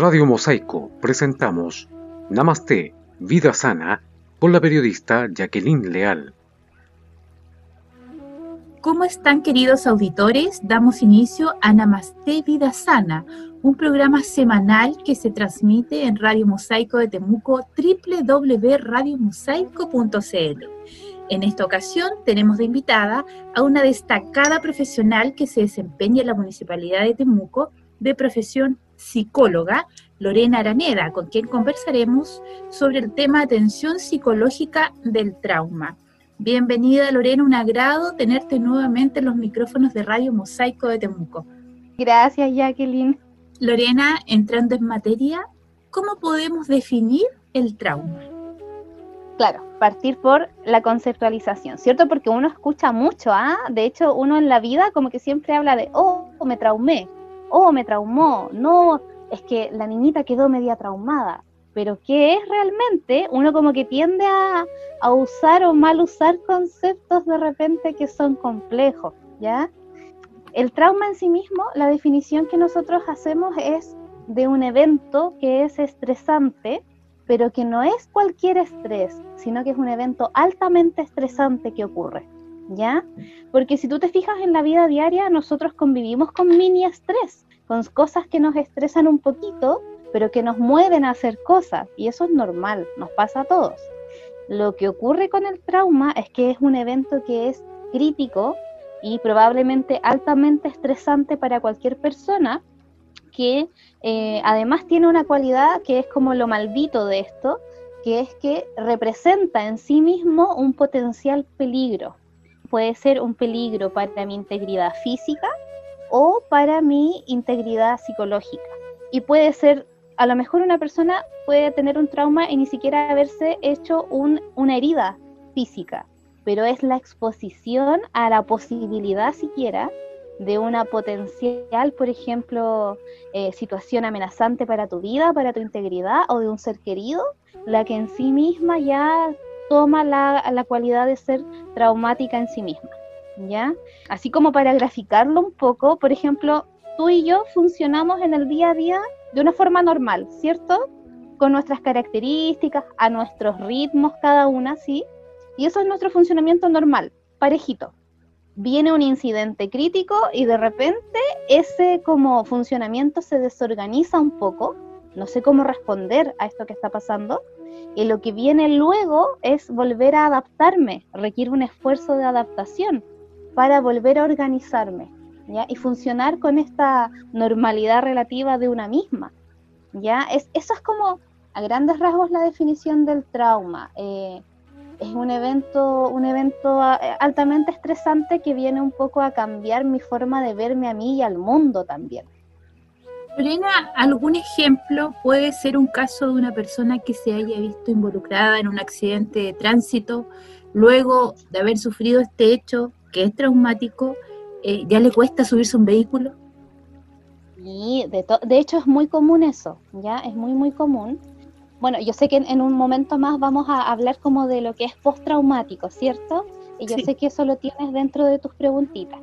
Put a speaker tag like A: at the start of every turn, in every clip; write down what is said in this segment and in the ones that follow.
A: Radio Mosaico presentamos Namaste, Vida Sana, con la periodista Jacqueline Leal.
B: ¿Cómo están queridos auditores? Damos inicio a Namaste Vida Sana, un programa semanal que se transmite en Radio Mosaico de Temuco, www.radiomosaico.cl. En esta ocasión tenemos de invitada a una destacada profesional que se desempeña en la Municipalidad de Temuco, de profesión psicóloga, Lorena Araneda, con quien conversaremos sobre el tema atención psicológica del trauma. Bienvenida Lorena, un agrado tenerte nuevamente en los micrófonos de Radio Mosaico de Temuco.
C: Gracias Jacqueline.
B: Lorena, entrando en materia, ¿cómo podemos definir el trauma?
C: Claro, partir por la conceptualización, ¿cierto? Porque uno escucha mucho, ¿ah? De hecho, uno en la vida como que siempre habla de, oh, me traumé, oh, me traumó, no, es que la niñita quedó media traumada. Pero ¿qué es realmente? Uno como que tiende a, a usar o mal usar conceptos de repente que son complejos, ¿ya? El trauma en sí mismo, la definición que nosotros hacemos es de un evento que es estresante, pero que no es cualquier estrés, sino que es un evento altamente estresante que ocurre, ¿ya? Porque si tú te fijas en la vida diaria, nosotros convivimos con mini estrés, con cosas que nos estresan un poquito, pero que nos mueven a hacer cosas, y eso es normal, nos pasa a todos. Lo que ocurre con el trauma es que es un evento que es crítico y probablemente altamente estresante para cualquier persona, que eh, además tiene una cualidad que es como lo maldito de esto, que es que representa en sí mismo un potencial peligro. Puede ser un peligro para mi integridad física o para mi integridad psicológica. Y puede ser, a lo mejor una persona puede tener un trauma y ni siquiera haberse hecho una herida física, pero es la exposición a la posibilidad siquiera de una potencial, por ejemplo, eh, situación amenazante para tu vida, para tu integridad o de un ser querido, la que en sí misma ya toma la cualidad de ser traumática en sí misma. ¿Ya? Así como para graficarlo un poco, por ejemplo, tú y yo funcionamos en el día a día de una forma normal, ¿cierto? Con nuestras características, a nuestros ritmos cada una, ¿sí? Y eso es nuestro funcionamiento normal, parejito. Viene un incidente crítico y de repente ese como funcionamiento se desorganiza un poco. No sé cómo responder a esto que está pasando. Y lo que viene luego es volver a adaptarme, requiere un esfuerzo de adaptación para volver a organizarme y funcionar con esta normalidad relativa de una misma. ¿ya? Es, eso es como a grandes rasgos la definición del trauma. Eh, es un evento, un evento eh, altamente estresante que viene un poco a cambiar mi forma de verme a mí y al mundo también.
B: Lorena, ¿algún ejemplo puede ser un caso de una persona que se haya visto involucrada en un accidente de tránsito, luego de haber sufrido este hecho que es traumático, eh, ya le cuesta subirse un vehículo?
C: Sí, de, de hecho es muy común eso, ya es muy, muy común bueno, yo sé que en, un momento más vamos a hablar como de lo que es postraumático, ¿cierto? Y yo sé que eso lo tienes dentro de tus preguntitas.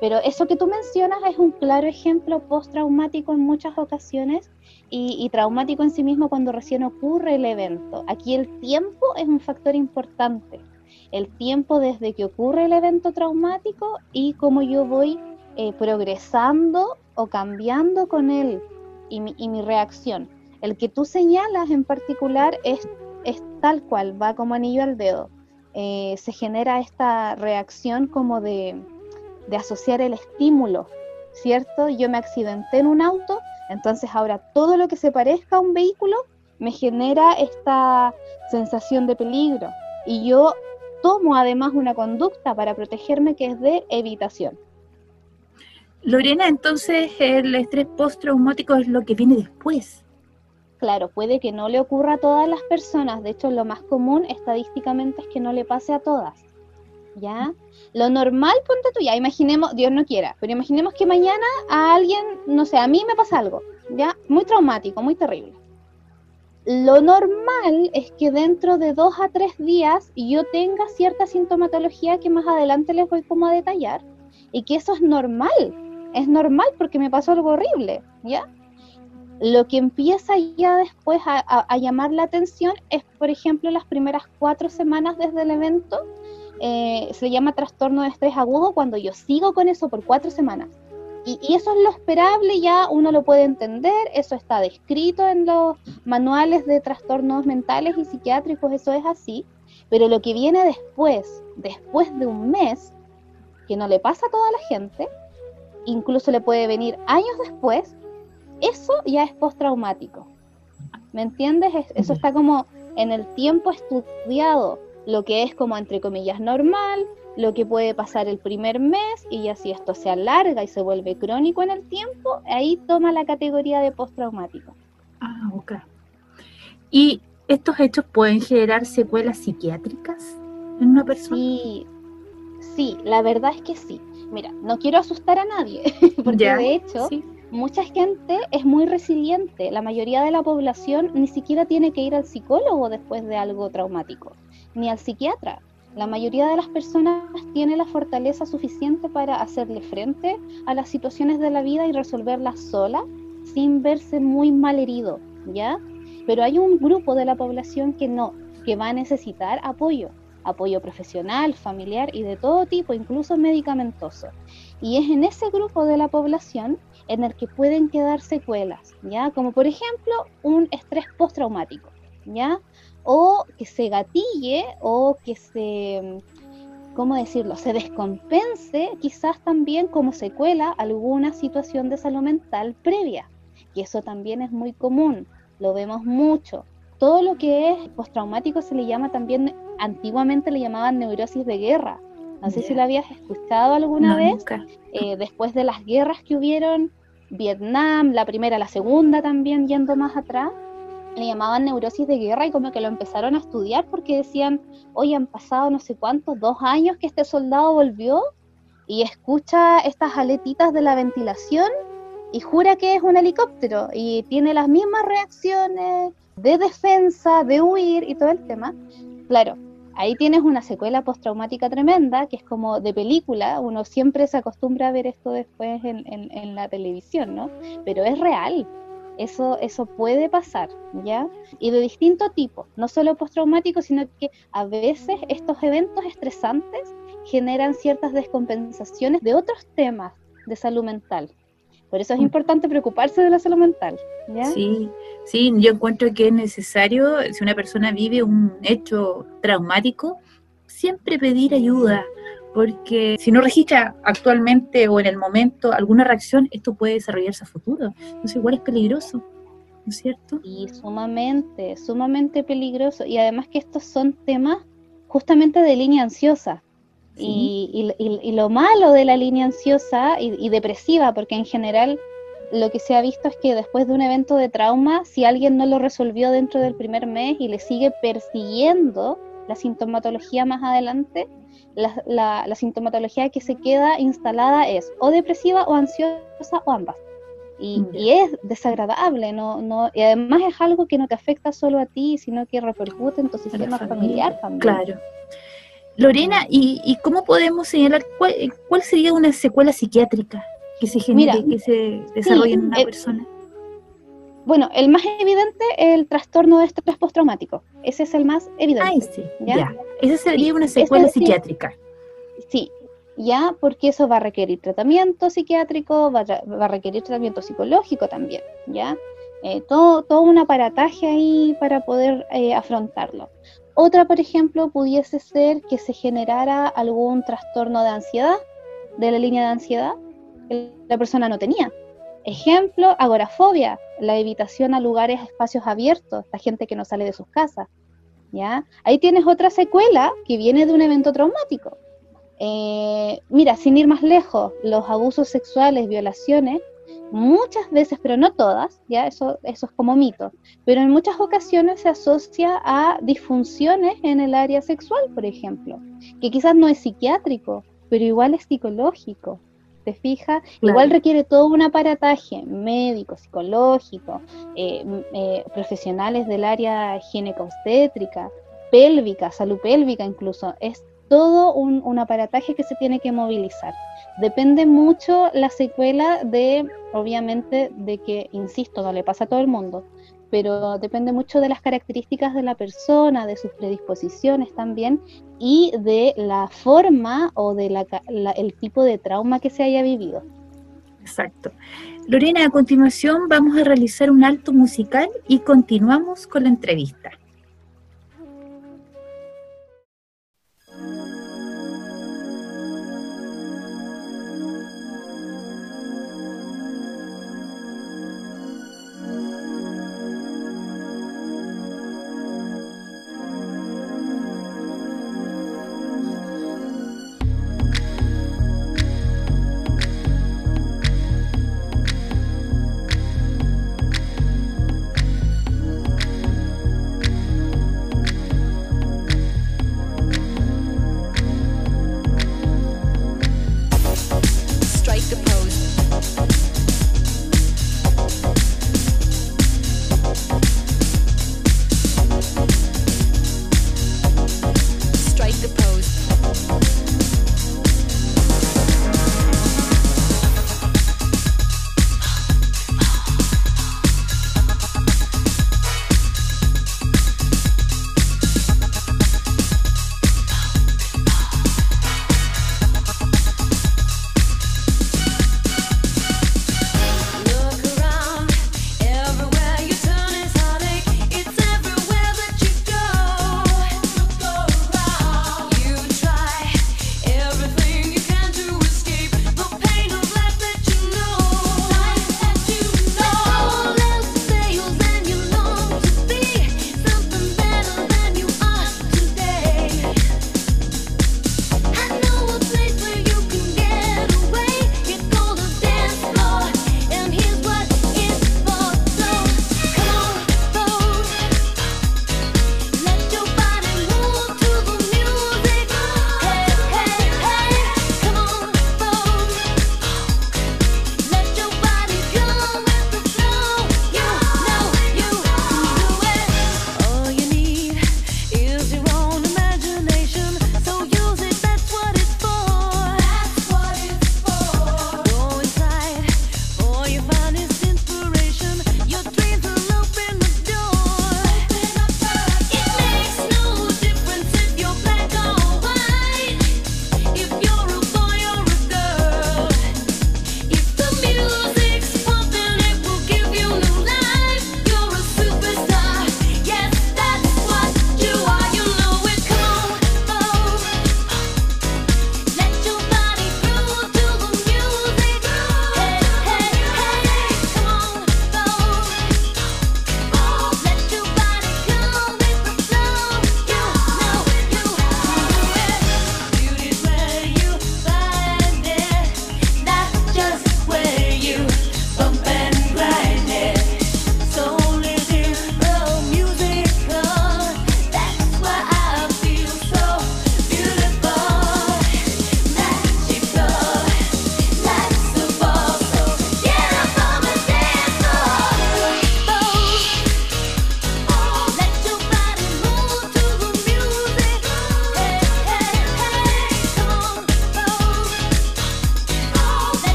C: Pero eso que tú mencionas es un claro ejemplo postraumático en muchas ocasiones y, traumático en sí mismo cuando recién ocurre el evento. Aquí el tiempo es un factor importante. El tiempo desde que ocurre el evento traumático y cómo yo voy eh, progresando o cambiando con él y mi reacción. El que tú señalas en particular es, es tal cual, va como anillo al dedo. Eh, se genera esta reacción como de, de asociar el estímulo, ¿cierto? Yo me accidenté en un auto, entonces ahora todo lo que se parezca a un vehículo me genera esta sensación de peligro. Y yo tomo además una conducta para protegerme que es de evitación.
B: Lorena, entonces el estrés postraumático es lo que viene después
C: claro, puede que no le ocurra a todas las personas, de hecho lo más común estadísticamente es que no le pase a todas. ¿Ya? Lo normal, ponte tú, ya imaginemos, Dios no quiera, pero imaginemos que mañana a alguien, no sé, a mí me pasa algo, ¿ya? Muy traumático, muy terrible. Lo normal es que dentro de dos a tres días yo tenga cierta sintomatología que más adelante les voy como a detallar y que eso es normal, es normal porque me pasó algo horrible, ¿ya? Lo que empieza ya después a, llamar la atención es, por ejemplo, las primeras cuatro semanas desde el evento, eh, se llama trastorno de estrés agudo cuando yo sigo con eso por cuatro semanas. Y, y, eso es lo esperable, ya uno lo puede entender, eso está descrito en los manuales de trastornos mentales y psiquiátricos, eso es así, pero lo que viene después, después de un mes, que no le pasa a toda la gente, incluso le puede venir años después, eso ya es postraumático. ¿Me entiendes? Eso está como en el tiempo estudiado, lo que es como entre comillas normal, lo que puede pasar el primer mes y ya si esto se alarga y se vuelve crónico en el tiempo, ahí toma la categoría de postraumático.
B: Ah, ok. ¿Y estos hechos pueden generar secuelas psiquiátricas en una persona?
C: Sí, sí, la verdad es que sí. Mira, no quiero asustar a nadie, porque de hecho mucha gente es muy resiliente. La mayoría de la población ni siquiera tiene que ir al psicólogo después de algo traumático, ni al psiquiatra. La mayoría de las personas tiene la fortaleza suficiente para hacerle frente a las situaciones de la vida y resolverlas sola, sin verse muy mal herido, ¿ya? Pero hay un grupo de la población que no, que va a necesitar apoyo, apoyo profesional, familiar y de todo tipo, incluso medicamentoso. Y es en ese grupo de la población en el que pueden quedar secuelas, ¿ya? Como por ejemplo un estrés postraumático, ¿ya? O que se gatille o que se, ¿cómo decirlo?, se descompense quizás también como secuela alguna situación de salud mental previa, y eso también es muy común, lo vemos mucho. Todo lo que es postraumático se le llama también, antiguamente le llamaban neurosis de guerra. No sé si lo habías escuchado alguna vez. Eh, después de las guerras que hubieron Vietnam, la primera, la segunda también, yendo más atrás, le llamaban neurosis de guerra y como que lo empezaron a estudiar porque decían, hoy han pasado no sé cuántos, dos años que este soldado volvió y escucha estas aletitas de la ventilación y jura que es un helicóptero y tiene las mismas reacciones de defensa, de huir y todo el tema. Claro, ahí tienes una secuela postraumática tremenda, que es como de película, uno siempre se acostumbra a ver esto después en, la televisión, ¿no? Pero es real, eso, eso puede pasar, ¿ya? Y de distinto tipo, no solo postraumático, sino que a veces estos eventos estresantes generan ciertas descompensaciones de otros temas de salud mental. Por eso es mm. importante preocuparse de la salud mental. ¿ya?
B: Sí, sí, yo encuentro que es necesario, si una persona vive un hecho traumático, siempre pedir ayuda, porque si no registra actualmente o en el momento alguna reacción, esto puede desarrollarse a futuro. Entonces igual es peligroso, ¿no es cierto?
C: Y sumamente, sumamente peligroso. Y además que estos son temas justamente de línea ansiosa. Y, lo malo de la línea ansiosa y, depresiva, porque en general lo que se ha visto es que después de un evento de trauma, si alguien no lo resolvió dentro del primer mes y le sigue persiguiendo la sintomatología más adelante, la, sintomatología que se queda instalada es o depresiva o ansiosa o ambas. Y, y, es desagradable, no, no, y además es algo que no te afecta solo a ti, sino que repercute en tu sistema familiar también.
B: Claro. Lorena, ¿y, cómo podemos señalar cuál, sería una secuela psiquiátrica que se genere, que se desarrolle en una persona?
C: Bueno, el más evidente es el trastorno de estrés postraumático. Ese es el más evidente.
B: Ah, sí, ¿ya? Esa sería una secuela psiquiátrica.
C: Sí, ya, porque eso va a requerir tratamiento psiquiátrico, va, a requerir tratamiento psicológico también, ¿ya? Eh, todo, todo un aparataje ahí para poder eh, afrontarlo. Otra, por ejemplo, pudiese ser que se generara algún trastorno de ansiedad, de la línea de ansiedad, que la persona no tenía. Ejemplo, agorafobia, la evitación a lugares, espacios abiertos, la gente que no sale de sus casas. ¿ya? Ahí tienes otra secuela que viene de un evento traumático. Eh, mira, sin ir más lejos, los abusos sexuales, violaciones, muchas veces, pero no todas, ya eso, eso es como mito, pero en muchas ocasiones se asocia a disfunciones en el área sexual, por ejemplo, que quizás no es psiquiátrico, pero igual es psicológico. ¿Te fijas? Igual requiere todo un aparataje médico, psicológico, eh, eh, profesionales del área ginecostétrica, pélvica, salud pélvica incluso. Es todo un, un aparataje que se tiene que movilizar depende mucho la secuela de obviamente de que, insisto, no le pasa a todo el mundo, pero depende mucho de las características de la persona, de sus predisposiciones también y de la forma o de el tipo de trauma que se haya vivido.
D: Exacto. Lorena, a continuación vamos a realizar un alto musical y continuamos con la entrevista.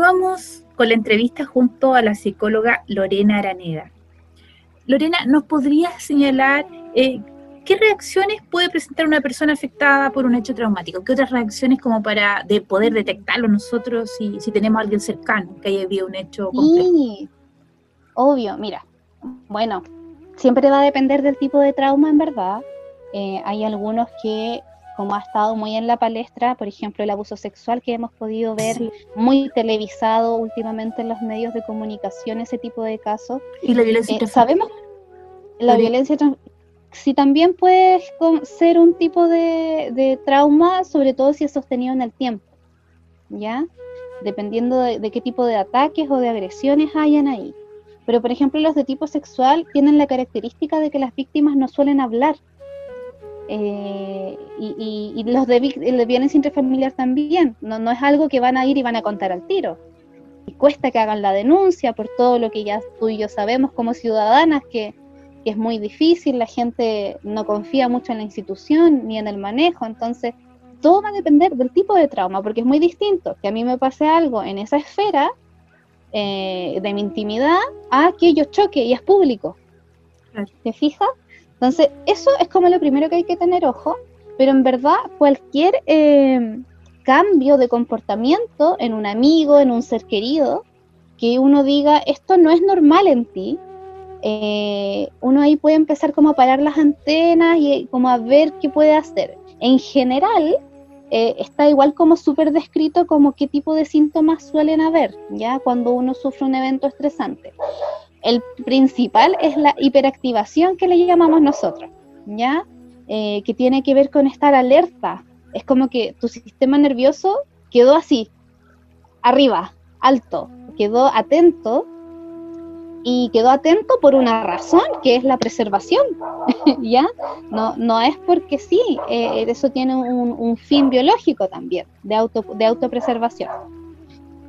B: Continuamos con la entrevista junto a la psicóloga Lorena Araneda. Lorena, ¿nos podrías señalar eh, qué reacciones puede presentar una persona afectada por un hecho traumático? ¿Qué otras reacciones como para de poder detectarlo nosotros si, si tenemos a alguien cercano que haya habido un hecho complejo?
C: Sí, obvio, mira, bueno, siempre va a depender del tipo de trauma en verdad. Eh, hay algunos que como ha estado muy en la palestra, por ejemplo, el abuso sexual que hemos podido ver muy televisado últimamente en los medios de comunicación, ese tipo de casos.
B: Y la violencia
C: eh, Sabemos la violencia si también puede ser un tipo de, trauma, sobre todo si es sostenido en el tiempo, ¿ya? Dependiendo de, de, qué tipo de ataques o de agresiones hayan ahí. Pero, por ejemplo, los de tipo sexual tienen la característica de que las víctimas no suelen hablar eh, y, los de, violencia intrafamiliar también, no, no es algo que van a ir y van a contar al tiro. Y cuesta que hagan la denuncia por todo lo que ya tú y yo sabemos como ciudadanas, que, que es muy difícil, la gente no confía mucho en la institución ni en el manejo, entonces todo va a depender del tipo de trauma, porque es muy distinto que a mí me pase algo en esa esfera eh, de mi intimidad a que yo choque y es público. ¿Te fijas? Entonces, eso es como lo primero que hay que tener ojo, pero en verdad cualquier eh, cambio de comportamiento en un amigo, en un ser querido, que uno diga, esto no es normal en ti, eh, uno ahí puede empezar como a parar las antenas y como a ver qué puede hacer. En general, eh, está igual como súper descrito como qué tipo de síntomas suelen haber, ¿ya? Cuando uno sufre un evento estresante. El principal es la hiperactivación que le llamamos nosotros, ¿ya? Eh, que tiene que ver con estar alerta. Es como que tu sistema nervioso quedó así, arriba, alto, quedó atento y quedó atento por una razón, que es la preservación, ¿ya? No, no es porque sí, eh, eso tiene un, un, fin biológico también, de, auto, de autopreservación.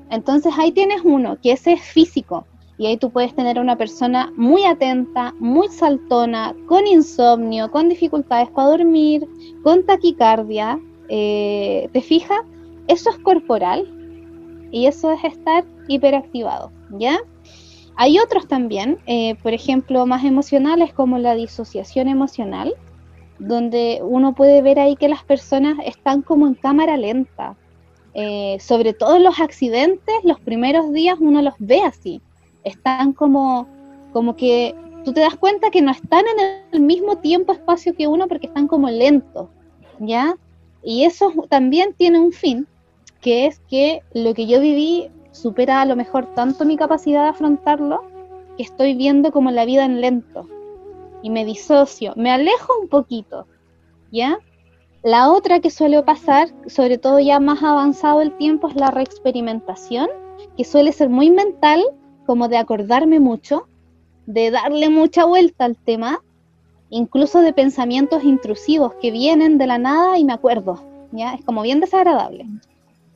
C: Entonces ahí tienes uno, que ese es físico, y ahí tú puedes tener una persona muy atenta, muy saltona, con insomnio, con dificultades para dormir, con taquicardia. Eh, ¿Te fijas? Eso es corporal y eso es estar hiperactivado, ¿ya? Hay otros también, eh, por ejemplo, más emocionales como la disociación emocional, donde uno puede ver ahí que las personas están como en cámara lenta. Eh, sobre todo los accidentes, los primeros días uno los ve así están como, como que tú te das cuenta que no están en el mismo tiempo, espacio que uno porque están como lentos, ¿ya? Y eso también tiene un fin, que es que lo que yo viví supera a lo mejor tanto mi capacidad de afrontarlo, que estoy viendo como la vida en lento. Y me disocio, me alejo un poquito, ¿ya? La otra que suele pasar, sobre todo ya más avanzado el tiempo, es la reexperimentación, que suele ser muy mental como de acordarme mucho, de darle mucha vuelta al tema, incluso de pensamientos intrusivos que vienen de la nada y me acuerdo, ¿ya? Es como bien desagradable.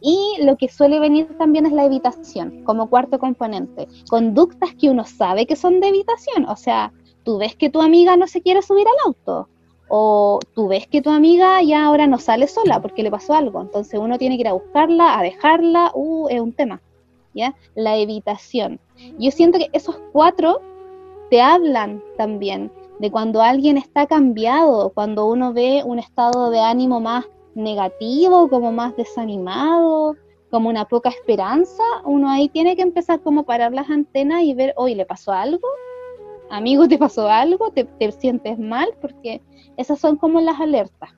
C: Y lo que suele venir también es la evitación, como cuarto componente. Conductas que uno sabe que son de evitación, o sea, tú ves que tu amiga no se quiere subir al auto, o tú ves que tu amiga ya ahora no sale sola porque le pasó algo, entonces uno tiene que ir a buscarla, a dejarla, uh, es un tema. La evitación. Yo siento que esos cuatro te hablan también de cuando alguien está cambiado, cuando uno ve un estado de ánimo más negativo, como más desanimado, como una poca esperanza, uno ahí tiene que empezar como parar las antenas y ver, hoy ¿le pasó algo? Amigo, ¿te pasó algo? ¿Te, ¿Te, sientes mal? Porque esas son como las alertas.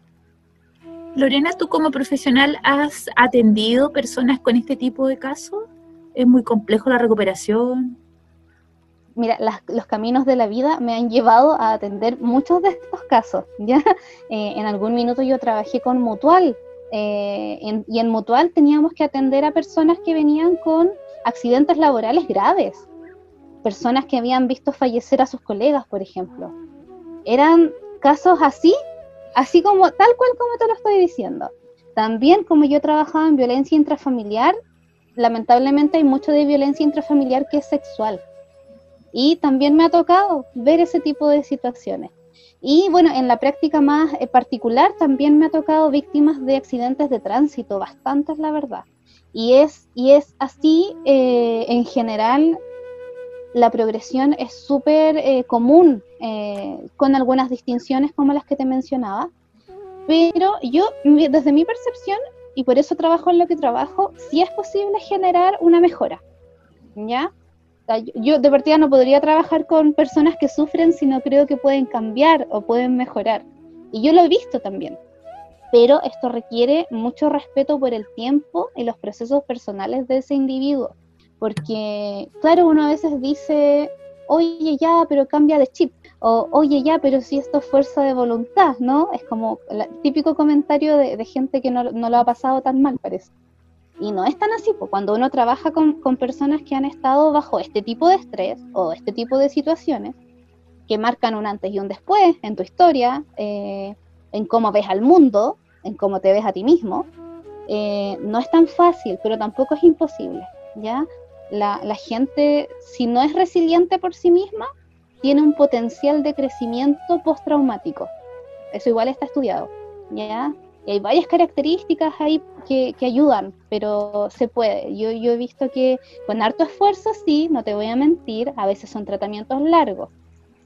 B: Lorena, ¿tú como profesional has atendido personas con este tipo de casos? ¿Es muy complejo la recuperación?
C: Mira, los caminos de la vida me han llevado a atender muchos de estos casos. ¿ya? Eh, en algún minuto yo trabajé con Mutual eh, y en Mutual teníamos que atender a personas que venían con accidentes laborales graves, personas que habían visto fallecer a sus colegas, por ejemplo. Eran casos así, así como tal cual como te lo estoy diciendo. También como yo trabajaba en violencia intrafamiliar, lamentablemente hay mucho de violencia intrafamiliar que es sexual. Y también me ha tocado ver ese tipo de situaciones. Y bueno, en la práctica más eh, particular también me ha tocado víctimas de accidentes de tránsito, bastantes la verdad. Y es, y es así, eh, en general, la progresión es súper eh, común, con algunas distinciones como las que te mencionaba. Pero yo, desde mi percepción, y por eso trabajo en lo que trabajo, sí es posible generar una mejora. ¿Ya? yo de partida no podría trabajar con personas que sufren si no creo que pueden cambiar o pueden mejorar. Y yo lo he visto también. Pero esto requiere mucho respeto por el tiempo y los procesos personales de ese individuo. Porque, claro, uno a veces dice, oye ya, pero cambia de chip. O, oye ya, pero si esto es fuerza de voluntad, ¿no? Es como el típico comentario de, gente que no, no lo ha pasado tan mal, parece. Y no es tan así, pues cuando uno trabaja con, con, personas que han estado bajo este tipo de estrés o este tipo de situaciones, que marcan un antes y un después en tu historia, eh, en cómo ves al mundo, en cómo te ves a ti mismo, eh, no es tan fácil, pero tampoco es imposible, ¿ya? La, la gente, si no es resiliente por sí misma, tiene un potencial de crecimiento postraumático. Eso igual está estudiado, ¿ya? Y hay varias características ahí que, ayudan, pero se puede. Yo, he visto que con harto esfuerzo, sí, no te voy a mentir, a veces son tratamientos largos,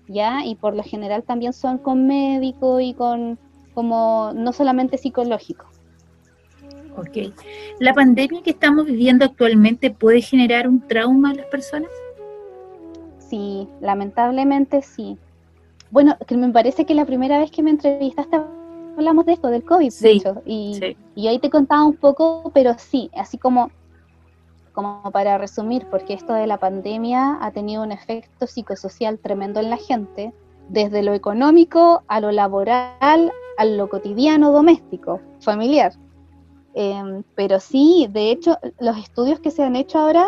C: ¿ya? Y por lo general también son con médico y con, como, no solamente psicológico.
B: Ok. ¿La pandemia que estamos viviendo actualmente puede generar un trauma a las personas?
C: Sí, lamentablemente sí. Bueno, que me parece que la primera vez que me entrevistaste hablamos de esto, del COVID, y, y, ahí te contaba un poco, pero sí, así como, como para resumir, porque esto de la pandemia ha tenido un efecto psicosocial tremendo en la gente, desde lo económico a lo laboral, a lo cotidiano, doméstico, familiar. Em, pero sí, de hecho, los estudios que se han hecho ahora,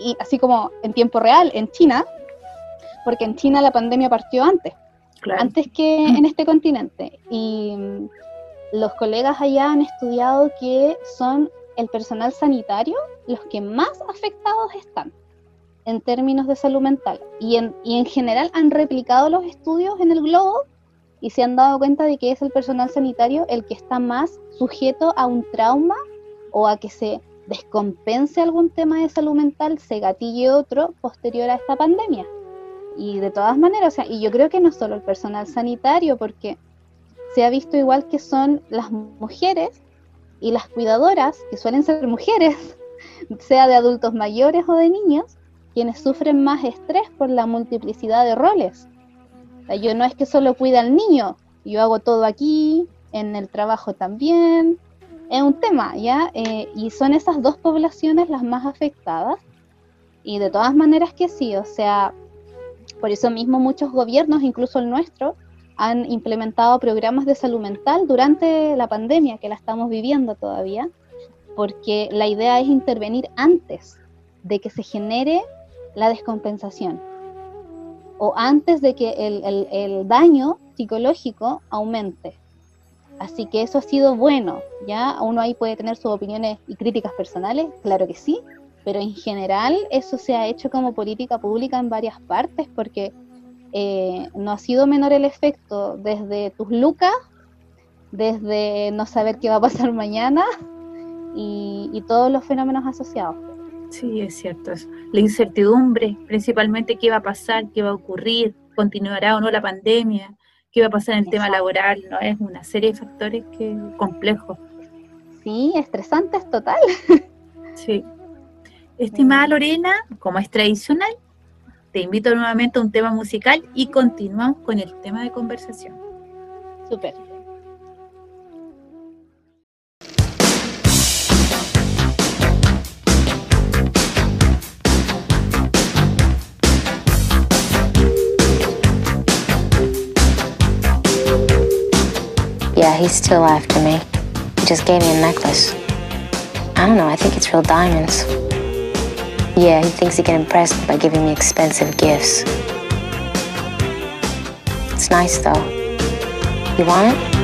C: y así como en tiempo real, en China, porque en China la pandemia partió antes, antes que en este continente. Y mm, los colegas allá han estudiado que son el personal sanitario los que más afectados están en términos de salud mental. Y en, y en general han replicado los estudios en el globo y se han dado cuenta de que es el personal sanitario el que está más sujeto a un trauma o a que se descompense algún tema de salud mental, se gatille otro posterior a esta pandemia. Y de todas maneras, o sea, y yo creo que no solo el personal sanitario, porque se ha visto igual que son las mujeres y las cuidadoras, que suelen ser mujeres, sea de adultos mayores o de niños, quienes sufren más estrés por la multiplicidad de roles. O sea, yo no es que solo cuida al niño, yo hago todo aquí, en el trabajo también, es un tema, ¿ya? Eh, y son esas dos poblaciones las más afectadas. Y de todas maneras que sí, o sea, por eso mismo muchos gobiernos, incluso el nuestro, han implementado programas de salud mental durante la pandemia que la estamos viviendo todavía, porque la idea es intervenir antes de que se genere la descompensación o antes de que el, daño psicológico aumente. Así que eso ha sido bueno, ¿ya? Uno ahí puede tener sus opiniones y críticas personales, claro que sí, pero en general eso se ha hecho como política pública en varias partes porque eh, no ha sido menor el efecto desde tus lucas, desde no saber qué va a pasar mañana y, todos los fenómenos asociados.
B: Sí, es cierto. La incertidumbre, principalmente qué va a pasar, qué va a ocurrir, continuará o no la pandemia, qué va a pasar en el tema laboral, ¿no? Es una serie de factores que complejos.
C: Sí, estresantes total.
B: Sí. Estimada Lorena, como es tradicional, te invito nuevamente a un tema musical y continuamos con el tema de conversación.
C: Super.
D: Yeah, he's still after me. He just gave me a necklace. I don't know, I think it's real diamonds. Yeah, he thinks he can impress me by giving me expensive gifts. It's nice, though. You want it?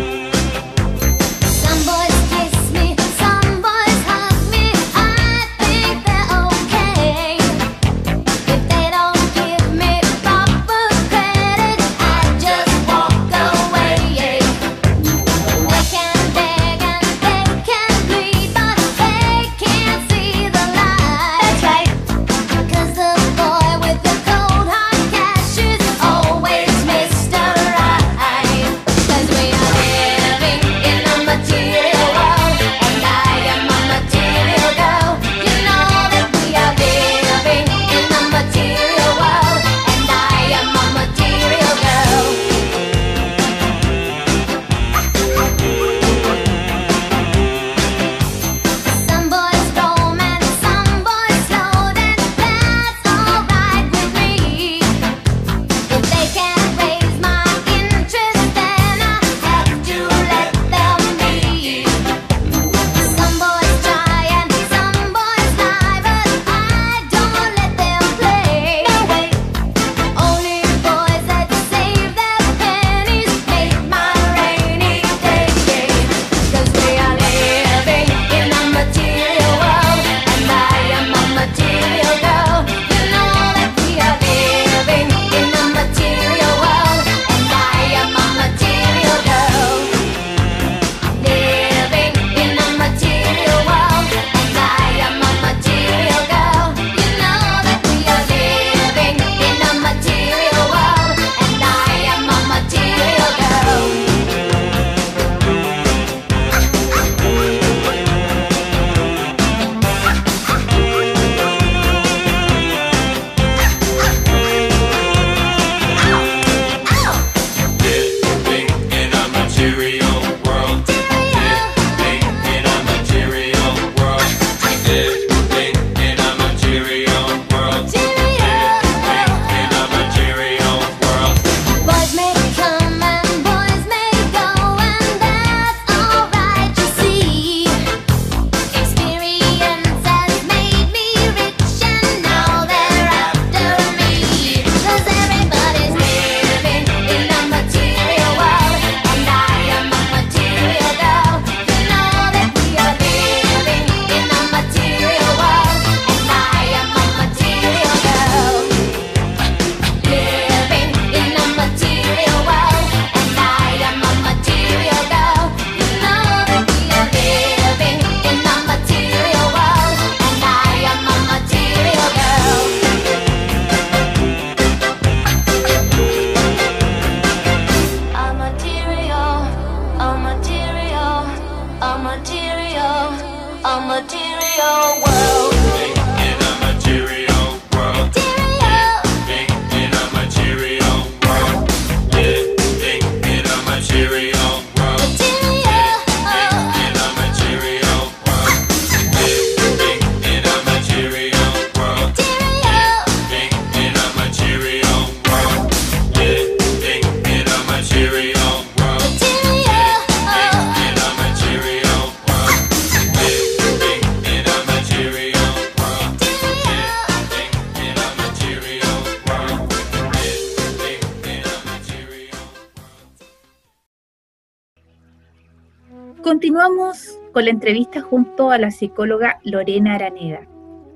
B: Con la entrevista junto a la psicóloga Lorena Araneda.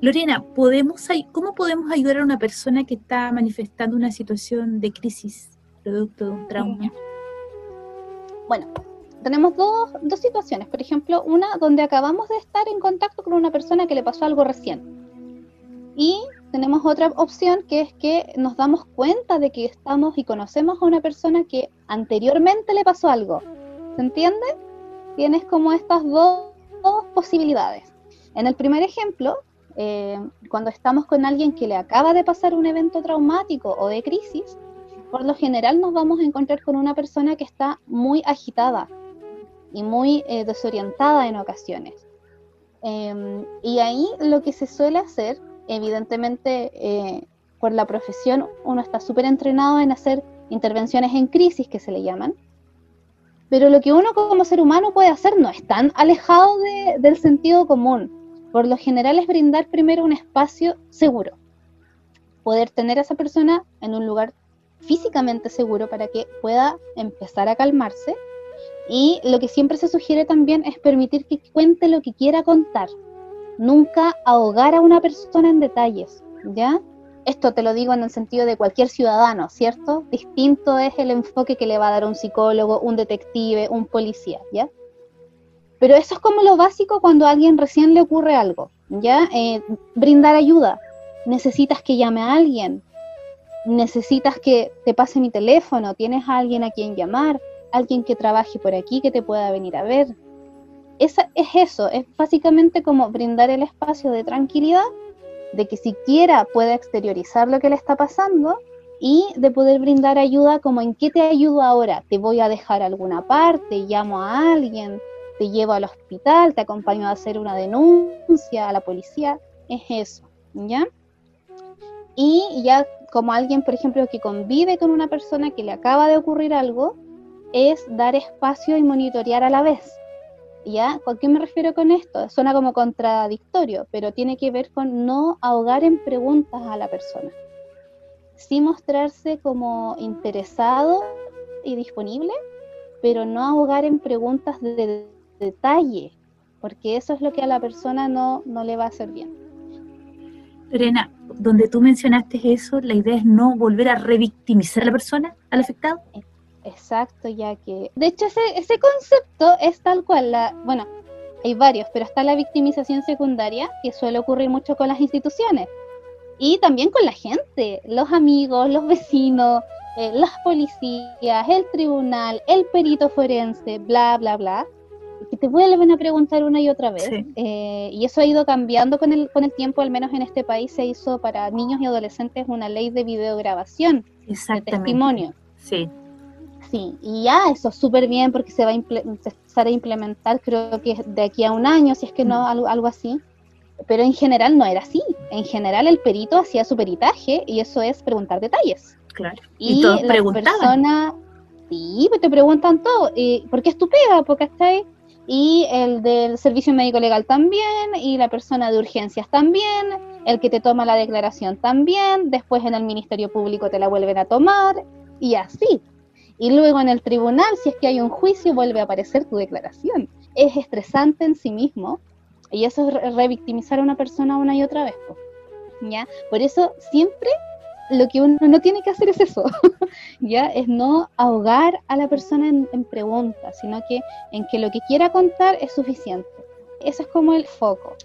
B: Lorena, ¿podemos, ¿cómo podemos ayudar a una persona que está manifestando una situación de crisis producto de un trauma?
C: Bueno, tenemos dos, dos situaciones. Por ejemplo, una donde acabamos de estar en contacto con una persona que le pasó algo recién. Y tenemos otra opción que es que nos damos cuenta de que estamos y conocemos a una persona que anteriormente le pasó algo. ¿Se entiende? Tienes como estas dos, posibilidades. En el primer ejemplo, eh, cuando estamos con alguien que le acaba de pasar un evento traumático o de crisis, por lo general nos vamos a encontrar con una persona que está muy agitada y muy eh, desorientada en ocasiones. Em, y ahí lo que se suele hacer evidentemente eh, por la profesión uno está súper entrenado en hacer intervenciones en crisis que se le llaman, pero lo que uno como ser humano puede hacer no es tan alejado del sentido común. Por lo general es brindar primero un espacio seguro, poder tener a esa persona en un lugar físicamente seguro para que pueda empezar a calmarse. Y lo que siempre se sugiere también es permitir que cuente lo que quiera contar, nunca ahogar a una persona en detalles, ¿ya? Esto te lo digo en el sentido de cualquier ciudadano, ¿cierto? Distinto es el enfoque que le va a dar un psicólogo, un detective, un policía, ¿ya? Pero eso es como lo básico cuando a alguien recién le ocurre algo, ¿ya? Eh, brindar ayuda. Necesitas que llame a alguien, necesitas que te pase mi teléfono, tienes a alguien a quien llamar, alguien que trabaje por aquí, que te pueda venir a ver, es, es eso, es básicamente como brindar el espacio de tranquilidad, de que siquiera pueda exteriorizar lo que le está pasando y de poder brindar ayuda como en qué te ayudo ahora, te voy a dejar alguna parte, llamo a alguien, te llevo al hospital, te acompaño a hacer una denuncia a la policía, es eso, ¿ya? Y ya como alguien, por ejemplo, que convive con una persona que le acaba de ocurrir algo, es dar espacio y monitorear a la vez. ¿Ya? ¿Con qué me refiero con esto? Suena como contradictorio, pero tiene que ver con no ahogar en preguntas a la persona. Sí mostrarse como interesado y disponible, pero no ahogar en preguntas de, detalle, porque eso es lo que a la persona no, no le va a hacer bien.
B: Lorena, donde tú mencionaste eso, la idea es no volver a revictimizar a la persona, al afectado.
C: Exacto, ya que... De hecho, ese, ese concepto es tal cual, la, bueno, hay varios, pero está la victimización secundaria, que suele ocurrir mucho con las instituciones. Y también con la gente, los amigos, los vecinos, eh, las policías, el tribunal, el perito forense, bla, bla, bla, que te vuelven a preguntar una y otra vez. Eh, y eso ha ido cambiando con el, con el tiempo, al menos en este país se hizo para niños y adolescentes una ley de videograbación, de testimonio.
B: Sí.
C: Sí, y ya eso es súper bien porque se va a empezar a implementar, creo que de aquí a un año, si es que no, mm. algo, así. Pero en general no era así. En general el perito hacía su peritaje y eso es preguntar detalles.
B: Claro.
C: Y, y la persona, sí, pues te preguntan todo. ¿Y ¿Por qué es tu pega? Porque está ahí. Y el del servicio médico legal también, y la persona de urgencias también, el que te toma la declaración también, después en el Ministerio Público te la vuelven a tomar, y así. Y luego en el tribunal, si es que hay un juicio, vuelve a aparecer tu declaración. Es estresante en sí mismo y eso es revictimizar a una persona una y otra vez. ¿ya? Por eso siempre lo que uno no tiene que hacer es eso, ¿ya? Es no ahogar a la persona en, en preguntas, sino que en que lo que quiera contar es suficiente. Eso es como el foco.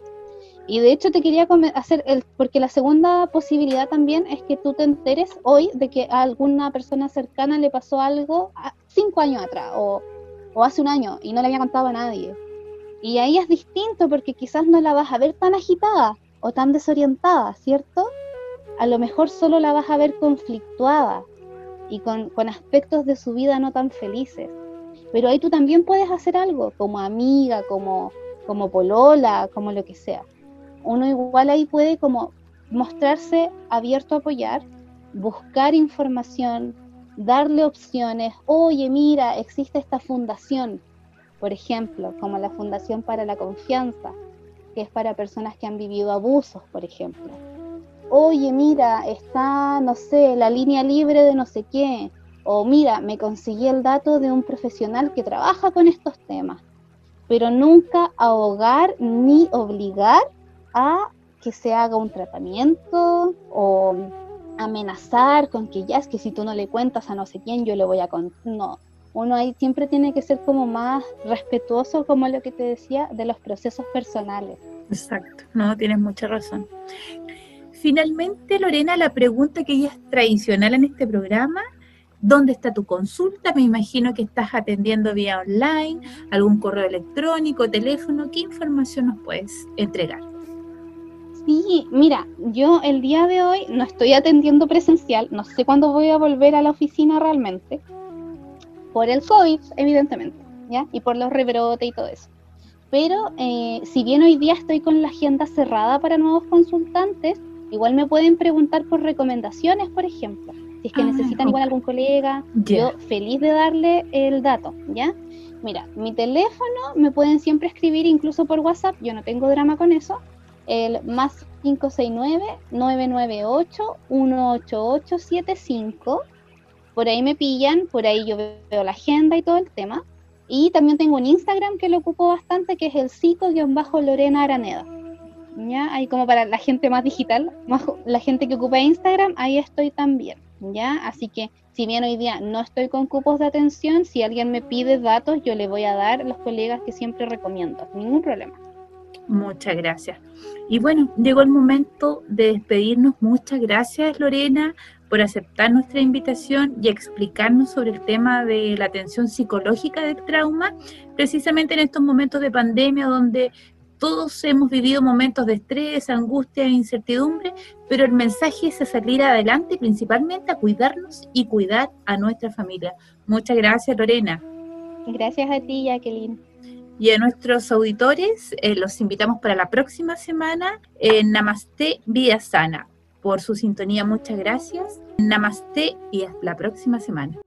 C: Y de hecho te quería hacer, el, porque la segunda posibilidad también es que tú te enteres hoy de que a alguna persona cercana le pasó algo cinco años atrás o, o hace un año y no le había contado a nadie. Y ahí es distinto porque quizás no la vas a ver tan agitada o tan desorientada, ¿cierto? A lo mejor solo la vas a ver conflictuada y con, con aspectos de su vida no tan felices. Pero ahí tú también puedes hacer algo como amiga, como, como polola, como lo que sea uno igual ahí puede como mostrarse abierto a apoyar, buscar información, darle opciones. Oye, mira, existe esta fundación, por ejemplo, como la Fundación para la Confianza, que es para personas que han vivido abusos, por ejemplo. Oye, mira, está, no sé, la línea libre de no sé qué. O mira, me conseguí el dato de un profesional que trabaja con estos temas. pero nunca ahogar ni obligar a que se haga un tratamiento o amenazar con que ya es que si tú no le cuentas a no sé quién, yo le voy a contar. No, uno ahí siempre tiene que ser como más respetuoso, como lo que te decía, de los procesos personales.
B: Exacto, no, tienes mucha razón. Finalmente, Lorena, la pregunta que ya es tradicional en este programa, ¿dónde está tu consulta? Me imagino que estás atendiendo vía online, algún correo electrónico, teléfono, ¿qué información nos puedes entregar?
C: Sí, mira, yo el día de hoy no estoy atendiendo presencial, no sé cuándo voy a volver a la oficina realmente, por el COVID, evidentemente, ¿ya? Y por los rebrotes y todo eso. Pero eh, si bien hoy día estoy con la agenda cerrada para nuevos consultantes, igual me pueden preguntar por recomendaciones, por ejemplo. Si es que ah, necesitan igual algún colega, yo feliz de darle el dato, ¿ya? Mira, mi teléfono me pueden siempre escribir incluso por WhatsApp, yo no tengo drama con eso, el más 569-998-18875. Por ahí me pillan, por ahí yo veo la agenda y todo el tema. Y también tengo un Instagram que lo ocupo bastante, que es el psico-lorena Araneda. ¿Ya? Ahí como para la gente más digital, más la gente que ocupa Instagram, ahí estoy también. ¿Ya? Así que si bien hoy día no estoy con cupos de atención, si alguien me pide datos, yo le voy a dar los colegas que siempre recomiendo, ningún problema.
B: Muchas gracias. Y bueno, llegó el momento de despedirnos. Muchas gracias, Lorena, por aceptar nuestra invitación y explicarnos sobre el tema de la atención psicológica del trauma, precisamente en estos momentos de pandemia donde todos hemos vivido momentos de estrés, angustia e incertidumbre, pero el mensaje es a salir adelante, principalmente a cuidarnos y cuidar a nuestra familia. Muchas gracias, Lorena.
C: Gracias a ti, Jacqueline.
B: Y a nuestros auditores eh, los invitamos para la próxima semana en Namaste Vida Sana. Por su sintonía, muchas gracias. Namaste y hasta la próxima semana.